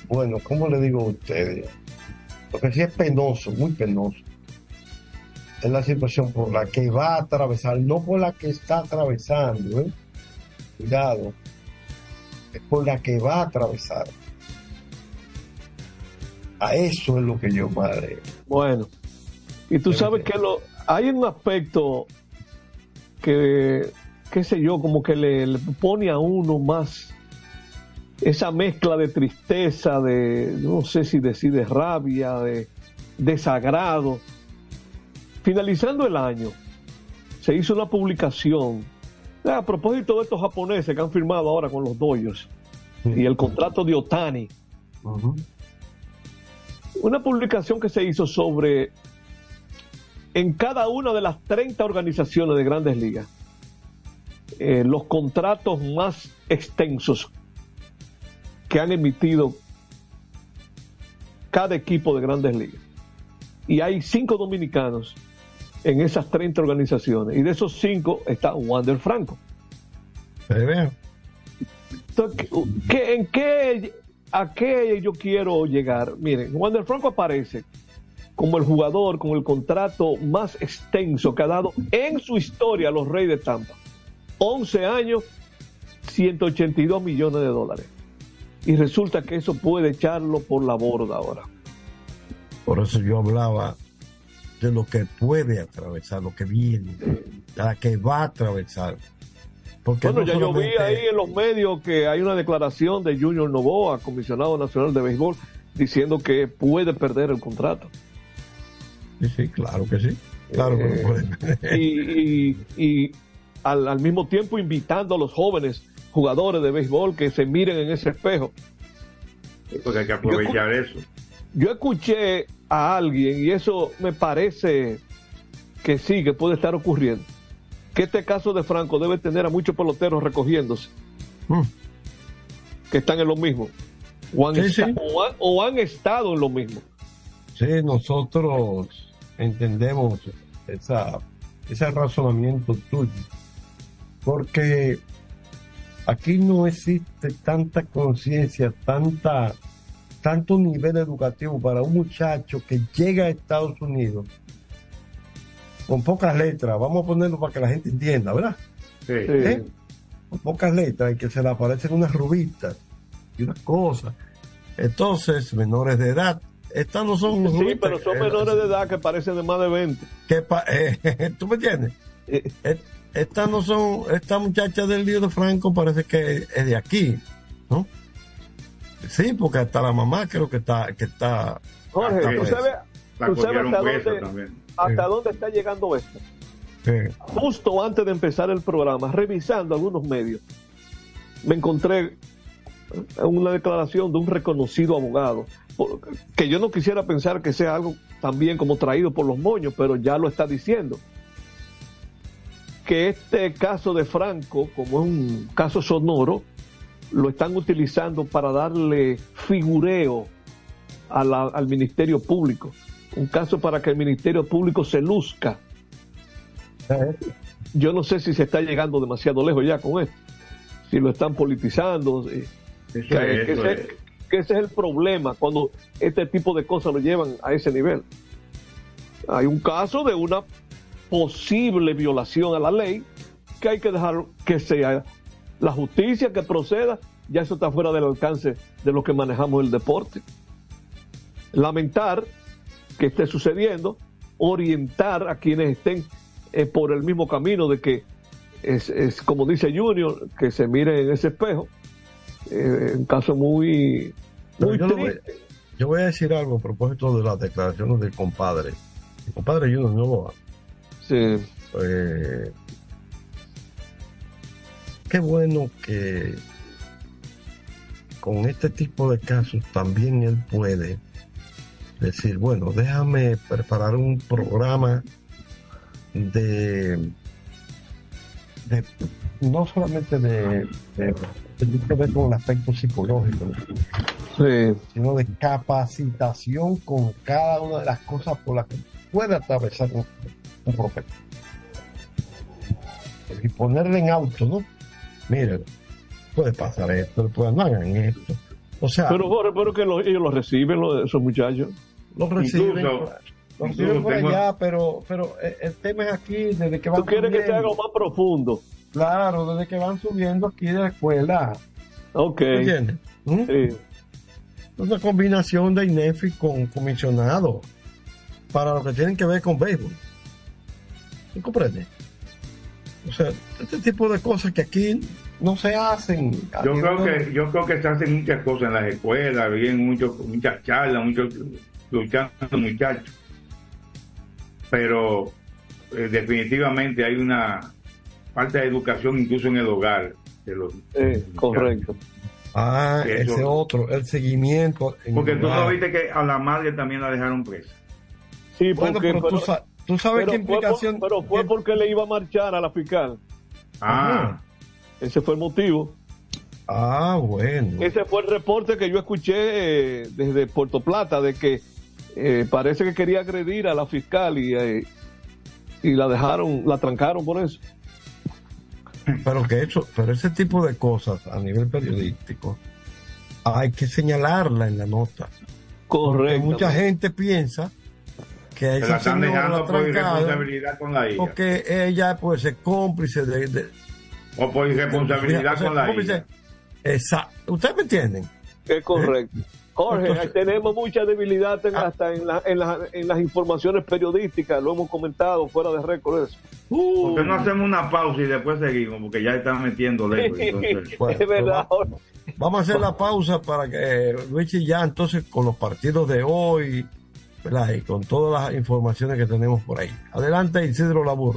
bueno, ¿cómo le digo a ustedes? Lo que sí es penoso, muy penoso, es la situación por la que va a atravesar, no por la que está atravesando, ¿eh? Cuidado, es por la que va a atravesar. A eso es lo que yo madre. Bueno, y tú sabes que lo, hay un aspecto que, qué sé yo, como que le, le pone a uno más esa mezcla de tristeza, de, no sé si decir de rabia, de desagrado. Finalizando el año, se hizo una publicación a propósito de estos japoneses que han firmado ahora con los doyos y el contrato de Otani una publicación que se hizo sobre en cada una de las 30 organizaciones de grandes ligas eh, los contratos más extensos que han emitido cada equipo de grandes ligas. Y hay cinco dominicanos en esas 30 organizaciones. Y de esos cinco está Wander Franco. Entonces, ¿qué- ¿En qué, a qué yo quiero llegar? Miren, Wander Franco aparece como el jugador con el contrato más extenso que ha dado en su historia a los Reyes de Tampa. 11 años, 182 millones de dólares. Y resulta que eso puede echarlo por la borda ahora. Por eso yo hablaba de lo que puede atravesar, lo que viene, la que va a atravesar. Porque Bueno, no ya yo vi solamente- ahí en los medios que hay una declaración de Junior Novoa, comisionado nacional de béisbol, diciendo que puede perder el contrato. Sí, sí, claro que sí. Claro que Eh, lo puede. y, y- y al, al mismo tiempo invitando a los jóvenes jugadores de béisbol que se miren en ese espejo. Porque hay que aprovechar eso. Yo escuché a alguien y eso me parece que sí, que puede estar ocurriendo. Que este caso de Franco debe tener a muchos peloteros recogiéndose. Que están en lo mismo. O han, Sí, esta- sí. o han- o han estado en lo mismo. Sí, nosotros entendemos esa, ese razonamiento tuyo. Porque aquí no existe tanta conciencia, tanta, tanto nivel educativo para un muchacho que llega a Estados Unidos con pocas letras. Vamos a ponerlo para que la gente entienda, ¿verdad? ¿Eh? Con pocas letras y que se le aparecen unas rubitas y unas cosas. Entonces, menores de edad. Estas no son Sí, rubitas, pero son eh, menores de edad que parecen de más de 20. que pa- (laughs) eh, ¿Tú me entiendes? Eh. Estas no son, esta muchacha del lío de Franco parece que es de aquí, ¿no? Sí, porque hasta la mamá creo que está, que está. Jorge, está ¿tú sabes, La tú sabes hasta, dónde, también. Hasta dónde está llegando esto? Justo antes de empezar el programa, revisando algunos medios, me encontré una declaración de un reconocido abogado que yo no quisiera pensar que sea algo también como traído por los moños, pero ya lo está diciendo. Que este caso de Franco, como es un caso sonoro, lo están utilizando para darle figureo a la- al Ministerio Público. Un caso para que el Ministerio Público se luzca. Yo no sé si se está llegando demasiado lejos ya con esto. Si lo están politizando. eh, que, es, que ese, es. que ese es el problema cuando este tipo de cosas lo llevan a ese nivel. Hay un caso de una posible violación a la ley que hay que dejar que sea la justicia que proceda. Ya eso está fuera del alcance de lo que manejamos el deporte. Lamentar que esté sucediendo, orientar a quienes estén eh, por el mismo camino de que es, es como dice Junior, que se mire en ese espejo. Eh, un caso muy, muy yo, lo voy, triste. yo voy a decir algo a propósito de las declaraciones del compadre. El compadre Junior Novoa. Sí. Eh, qué bueno que con este tipo de casos también él puede decir, bueno, déjame preparar un programa de, de no solamente de, de, tiene que ver con el aspecto psicológico, sino de capacitación con cada una de las cosas por las que puede atravesar un, un profeta. Y ponerle en auto, ¿no? Miren, puede pasar esto, pues no hagan esto. O sea, Pero, Jorge, pero que lo- ellos lo reciben, lo- esos muchachos. Los reciben, Incluso- los reciben por tengo- allá, pero, pero el- el tema es aquí, desde que van Tú quieres que sea subiendo. algo más profundo. Claro, desde que van subiendo aquí de la escuela. Ok. ¿Entiendes? ¿Mm? Una combinación de INEFI con comisionado para lo que tienen que ver con béisbol. ¿Me comprende? O sea, este tipo de cosas que aquí no se hacen. Yo creo que yo creo que se hacen muchas cosas en las escuelas, bien mucho, muchas charlas, muchos luchando muchachos. Pero eh, definitivamente hay una falta de educación incluso en el hogar de los correcto. Ah, eso- ese otro, el seguimiento. en Porque tú viste que a la madre también la dejaron presa. Sí, Bueno, porque, pero tú sa- tú sabes pero qué fue por- implicación- pero fue porque le iba a marchar a la fiscal. Ah. Ese fue el motivo. Ah, bueno. Ese fue el reporte que yo escuché eh, desde Puerto Plata de que eh, parece que quería agredir a la fiscal y, eh, y la dejaron, la trancaron por eso. Pero que eso, pero ese tipo de cosas a nivel periodístico hay que señalarla en la nota. Porque Correcto. mucha gente piensa que esa la están dejando la por irresponsabilidad con la hija. porque ella pues es cómplice de, de- O por irresponsabilidad o sea, con la hija. Exacto. ¿Ustedes me entienden? Es correcto. Jorge, Entonces- tenemos mucha debilidad en- hasta en, la- en, la- en las informaciones periodísticas, lo hemos comentado fuera de récord eso. ¿Por qué no hacemos una pausa y después seguimos? Porque ya están metiendo lejos. (laughs) entonces. Bueno, es verdad. pues va- Vamos a hacer la pausa para que eh, Luigi ya entonces con los partidos de hoy ¿verdad? y con todas las informaciones que tenemos por ahí. Adelante Isidro Labur.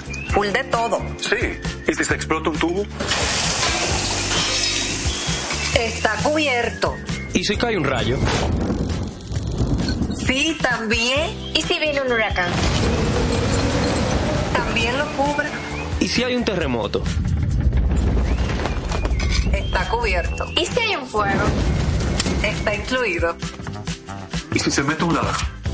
full de todo. Sí. ¿Y si se explota un tubo? Está cubierto. ¿Y si cae un rayo? Sí, también. ¿Y si viene un huracán? También lo cubre. ¿Y si hay un terremoto? Está cubierto. ¿Y si hay un fuego? Está incluido. ¿Y si se mete un ladrón?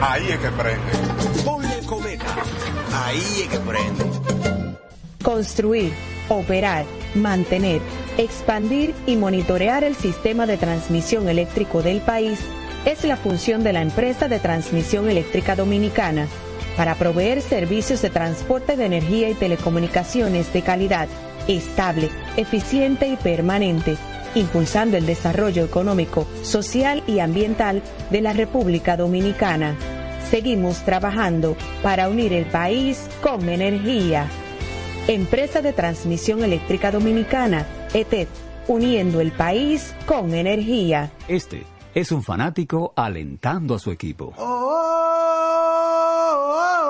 Ahí es que prende. Ponle cometa. Ahí es que prende. Construir, operar, mantener, expandir y monitorear el sistema de transmisión eléctrico del país es la función de la empresa de transmisión eléctrica dominicana para proveer servicios de transporte de energía y telecomunicaciones de calidad, estable, eficiente y permanente, impulsando el desarrollo económico, social y ambiental de la República Dominicana. Seguimos trabajando para unir el país con energía. Empresa de Transmisión Eléctrica Dominicana, ETED, uniendo el país con energía. Este es un fanático alentando a su equipo.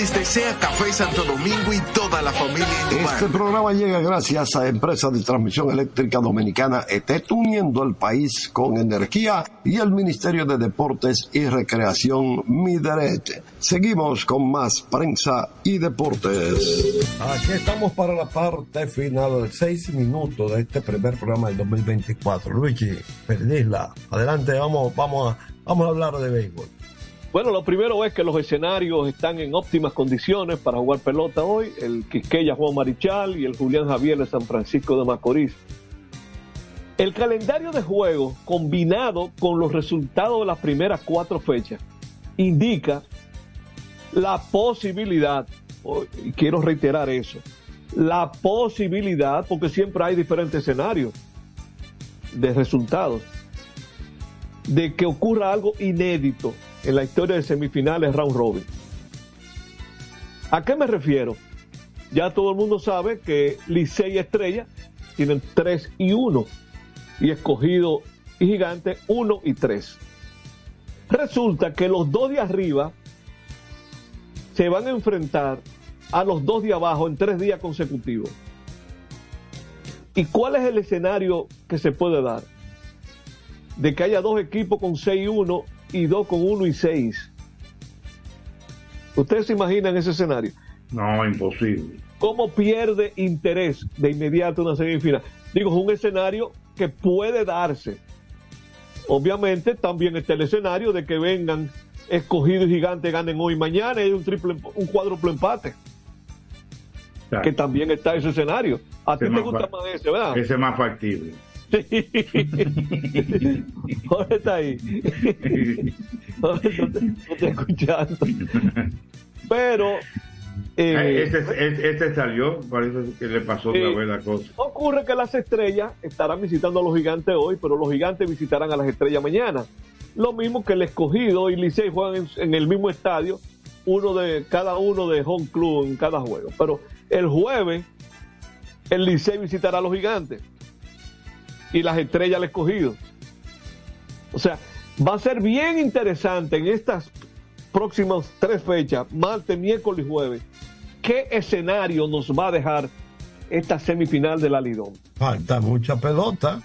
Les desea Café Santo Domingo y toda la familia. Este programa llega gracias a Empresa de Transmisión Eléctrica Dominicana ET, uniendo el país con energía y el Ministerio de Deportes y Recreación Mideret. Seguimos con más prensa y deportes. Aquí estamos para la parte final, seis minutos de este primer programa del 2024. Luigi, Perdisla, adelante, vamos, vamos, a, vamos a hablar de béisbol. Bueno, lo primero es que los escenarios están en óptimas condiciones para jugar pelota hoy. El Quisqueya Juan Marichal y el Julián Javier de San Francisco de Macorís. El calendario de juego combinado con los resultados de las primeras cuatro fechas indica la posibilidad, y quiero reiterar eso, la posibilidad, porque siempre hay diferentes escenarios de resultados, de que ocurra algo inédito en la historia de semifinales round robin. ¿A qué me refiero? Ya todo el mundo sabe que Licey y Estrella tienen 3 y 1 y escogido y gigante 1 y 3. Resulta que los dos de arriba se van a enfrentar a los dos de abajo en tres días consecutivos. ¿Y cuál es el escenario que se puede dar? De que haya dos equipos con 6 y 1 y dos con 1 y 6. ¿Ustedes se imaginan ese escenario? No, imposible. ¿Cómo pierde interés de inmediato una semifinal? Digo, es un escenario que puede darse. Obviamente también está el escenario de que vengan escogidos y gigantes, ganen hoy y mañana y hay un triple, un cuádruple empate. Claro. Que también está ese escenario. A ti te gusta más ese, ¿verdad? Ese es más factible. (laughs) Jorge está ahí. (laughs) Jorge no te, no te escuchando. Pero eh, este, este, este salió, parece que le pasó otra eh, vez la cosa. ocurre que las estrellas estarán visitando a los gigantes hoy, pero los gigantes visitarán a las estrellas mañana. Lo mismo que el escogido y Licey juegan en, en el mismo estadio, uno de cada uno de home club en cada juego. Pero el jueves el Licey visitará a los gigantes y las estrellas al escogido. O sea, va a ser bien interesante en estas próximas tres fechas, martes, miércoles y jueves, qué escenario nos va a dejar esta semifinal de la Lidón. Falta mucha pelota.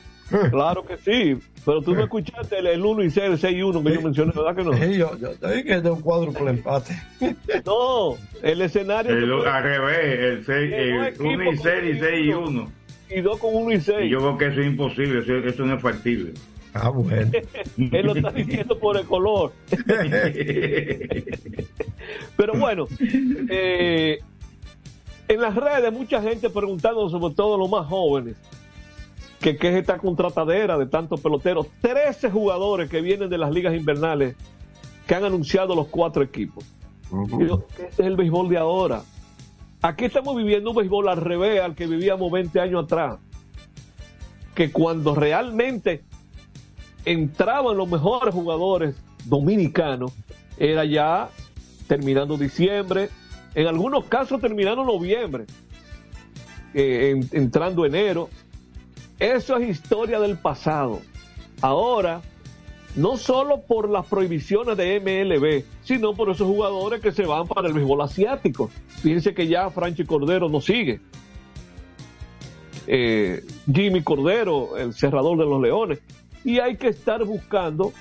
Claro que sí, pero tú no escuchaste el, el 1 y 0, el 6 y 1 que yo mencioné, ¿verdad que no? Sí, yo, yo te dije que es de un cuádruple empate. (laughs) No, el escenario... El- al revés, el 6, Que no el equipo 1 y 6 y 6 y 1. Y 2 con 1 y 6. Y yo creo que eso es imposible, eso, eso no es factible. Ah, bueno. (laughs) Él lo está diciendo por el color. (laughs) Pero bueno, eh, en las redes mucha gente preguntando, sobre todo los más jóvenes, que qué es esta contratadera de tantos peloteros. 13 jugadores que vienen de las ligas invernales que han anunciado los cuatro equipos. Yo, Este es el béisbol de ahora. Aquí estamos viviendo un béisbol al revés al que vivíamos 20 años atrás. Que cuando realmente entraban los mejores jugadores dominicanos, era ya terminando diciembre, en algunos casos terminando noviembre, eh, en- entrando enero. Eso es historia del pasado. Ahora, no solo por las prohibiciones de MLB, sino por esos jugadores que se van para el béisbol asiático. Fíjense que ya Franchi Cordero no sigue. Eh, Jimmy Cordero, el cerrador de los Leones. Y hay que estar buscando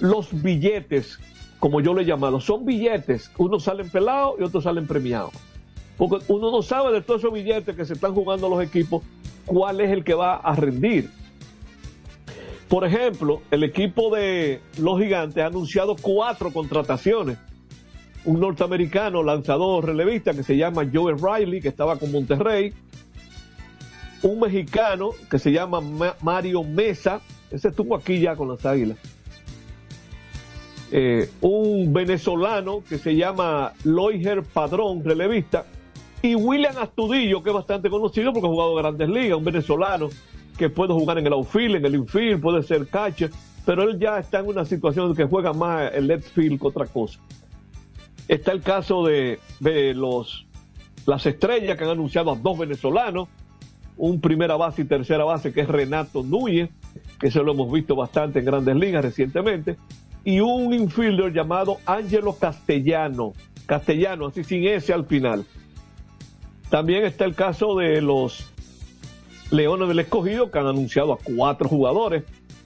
los billetes, como yo le he llamado. Son billetes. Unos salen pelados y otros salen premiados. Porque uno no sabe de todos esos billetes que se están jugando los equipos, cuál es el que va a rendir. Por ejemplo, el equipo de los gigantes ha anunciado cuatro contrataciones. Un norteamericano lanzador relevista que se llama Joe Riley, que estaba con Monterrey. Un mexicano que se llama Ma- Mario Mesa, ese estuvo aquí ya con las águilas. Eh, un venezolano que se llama Loiger Padrón, relevista. Y William Astudillo, que es bastante conocido porque ha jugado grandes ligas, un venezolano que puede jugar en el outfield, en el infield, puede ser catcher, pero él ya está en una situación que juega más el left field que otra cosa. Está el caso de, de los las estrellas que han anunciado a dos venezolanos, un primera base y tercera base que es Renato Núñez, que se lo hemos visto bastante en grandes ligas recientemente, y un infielder llamado Angelo Castellano. Castellano, así sin S al final. También está el caso de los Leones del Escogido, que han anunciado a cuatro jugadores.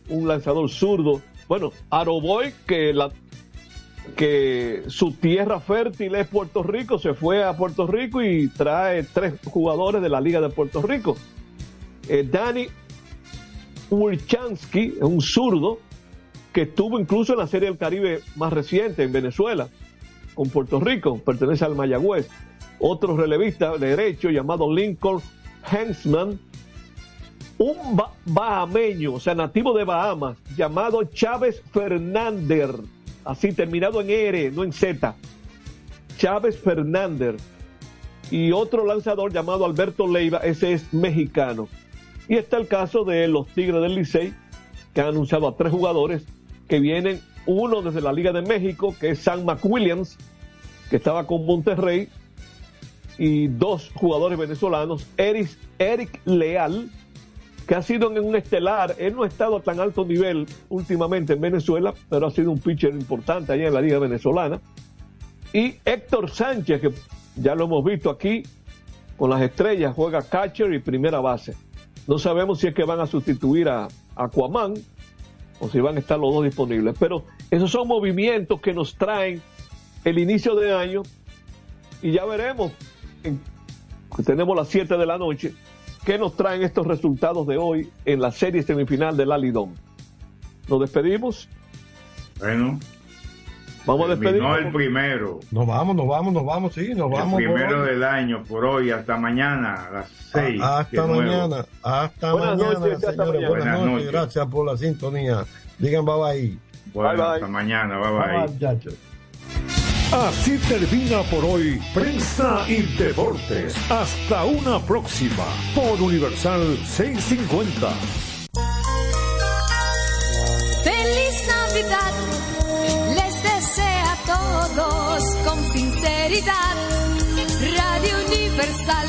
Un lanzador zurdo. Bueno, Aroboy, que, que su tierra fértil es Puerto Rico, se fue a Puerto Rico y trae tres jugadores de la Liga de Puerto Rico. Eh, Danny Urchansky, un zurdo, que estuvo incluso en la Serie del Caribe más reciente en Venezuela, con Puerto Rico, pertenece al Mayagüez. Otro relevista de derecho llamado Lincoln Hensman, un ba- bahameño, o sea, nativo de Bahamas, llamado Chávez Fernández, así terminado en R, no en Z. Chávez Fernández. Y otro lanzador llamado Alberto Leiva, ese es mexicano. Y está el caso de los Tigres del Licey, que han anunciado a tres jugadores que vienen, uno desde la Liga de México, que es Sam McWilliams, que estaba con Monterrey, y dos jugadores venezolanos, Eric, Eric Leal, que ha sido en un estelar, él no ha estado a tan alto nivel últimamente en Venezuela, pero ha sido un pitcher importante allá en la Liga Venezolana, y Héctor Sánchez, que ya lo hemos visto aquí con las estrellas, juega catcher y primera base. No sabemos si es que van a sustituir a Aquaman o si van a estar los dos disponibles, pero esos son movimientos que nos traen el inicio de año y ya veremos, en- tenemos las 7 de la noche, qué nos traen estos resultados de hoy en la serie semifinal del Alidón. Nos despedimos. Bueno, Vamos a despedirnos. el primero. Nos vamos, nos vamos, nos vamos, sí, nos vamos. el primero del año, por hoy, hasta mañana, a las seis. Ah, Hasta nuevo. mañana, hasta Buenas mañana, noches, hasta señores. mañana. Buenas, Buenas noches. gracias por la sintonía. Digan bye bye. Bueno, Bye, bye. hasta mañana, bye Bye bye. bye. Así termina por hoy Prensa y Deportes. Hasta una próxima por Universal 650. Feliz Navidad, les desea a todos con sinceridad. Radio Universal,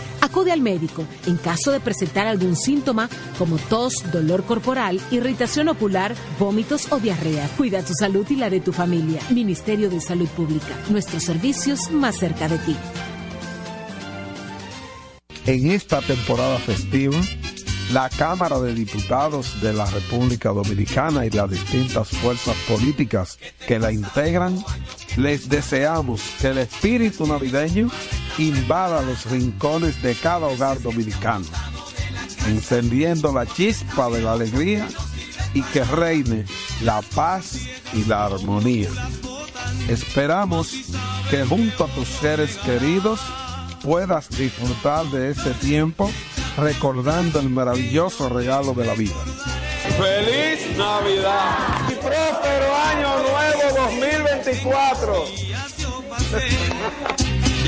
Acude al médico en caso de presentar algún síntoma como tos, dolor corporal, irritación ocular, vómitos o diarrea. Cuida tu salud y la de tu familia. Ministerio de Salud Pública. Nuestros servicios más cerca de ti. En esta temporada festiva, la Cámara de Diputados de la República Dominicana y las distintas fuerzas políticas que la integran, les deseamos que el espíritu navideño invada los rincones de cada hogar dominicano, encendiendo la chispa de la alegría y que reine la paz y la armonía. Esperamos que junto a tus seres queridos puedas disfrutar de ese tiempo recordando el maravilloso regalo de la vida. ¡Feliz Navidad! ¡Y próspero año nuevo 2024! (laughs)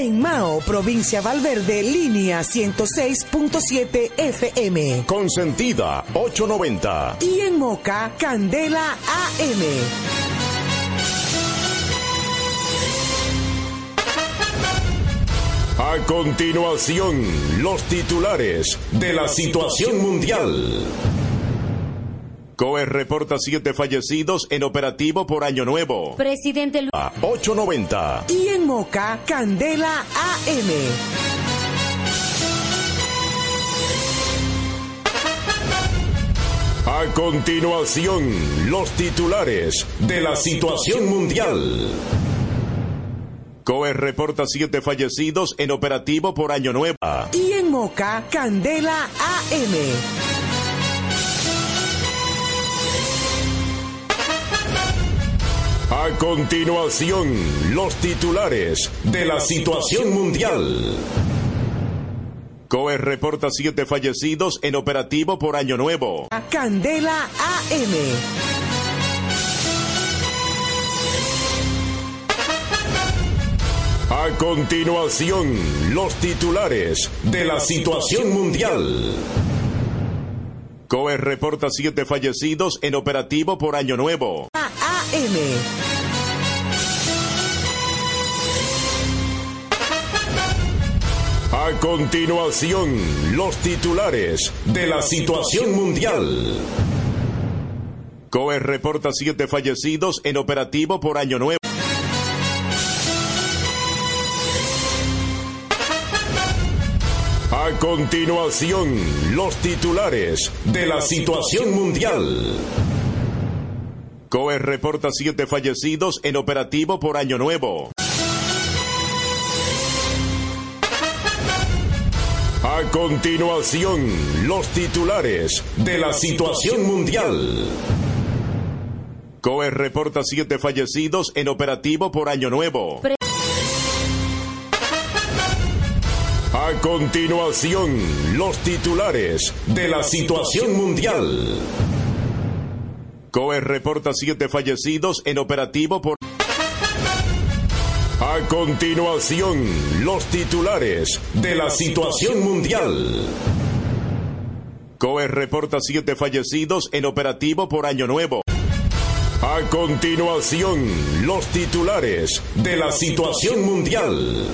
En Mao, provincia Valverde, línea 106.7 FM. Consentida 890. Y en Moca, Candela AM. A continuación, los titulares de la situación mundial. COE reporta siete fallecidos en operativo por Año Nuevo. Presidente Lu- A 890. Y en Moca, Candela AM. A continuación, los titulares de la situación mundial. COE reporta siete fallecidos en operativo por Año Nuevo. Y en Moca, Candela AM. A continuación, los titulares de la situación mundial. COE reporta siete fallecidos en operativo por Año Nuevo. Candela AM. A continuación, los titulares de la situación mundial. COE reporta siete fallecidos en operativo por Año Nuevo. A continuación, los titulares de la situación mundial. COE reporta siete fallecidos en operativo por Año Nuevo. A continuación, los titulares de la situación mundial. COE reporta siete fallecidos en operativo por Año Nuevo. A continuación, los titulares de la situación mundial. COE reporta siete fallecidos en operativo por Año Nuevo. A continuación, los titulares de la situación mundial. COE reporta siete fallecidos en operativo por... A continuación, los titulares de la situación mundial. COE reporta siete fallecidos en operativo por Año Nuevo. A continuación, los titulares de la situación mundial.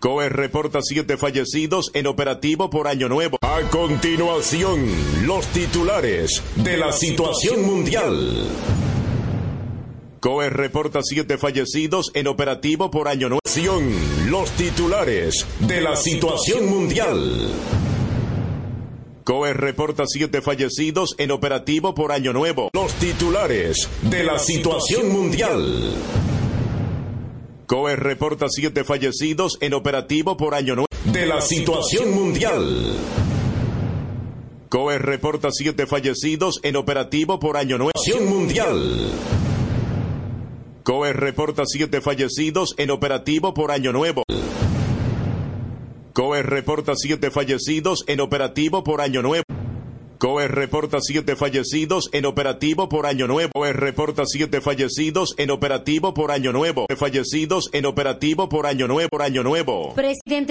COE reporta siete fallecidos en operativo por Año Nuevo. A continuación, los titulares de la situación mundial. COE reporta siete fallecidos en operativo por Año Nuevo. Los titulares de la situación mundial. COE reporta siete fallecidos en operativo por Año Nuevo. Los titulares de la situación mundial. COE reporta siete fallecidos en operativo por Año Nuevo. De la situación mundial. COE reporta siete fallecidos en operativo por Año Nuevo. Mundial. COE reporta siete fallecidos en operativo por Año Nuevo. COE reporta siete fallecidos en operativo por Año Nuevo. COE reporta siete fallecidos en operativo por Año Nuevo. COE reporta siete fallecidos en operativo por Año Nuevo. Fallecidos en operativo por Año Nuevo. Por Año Nuevo. Presidente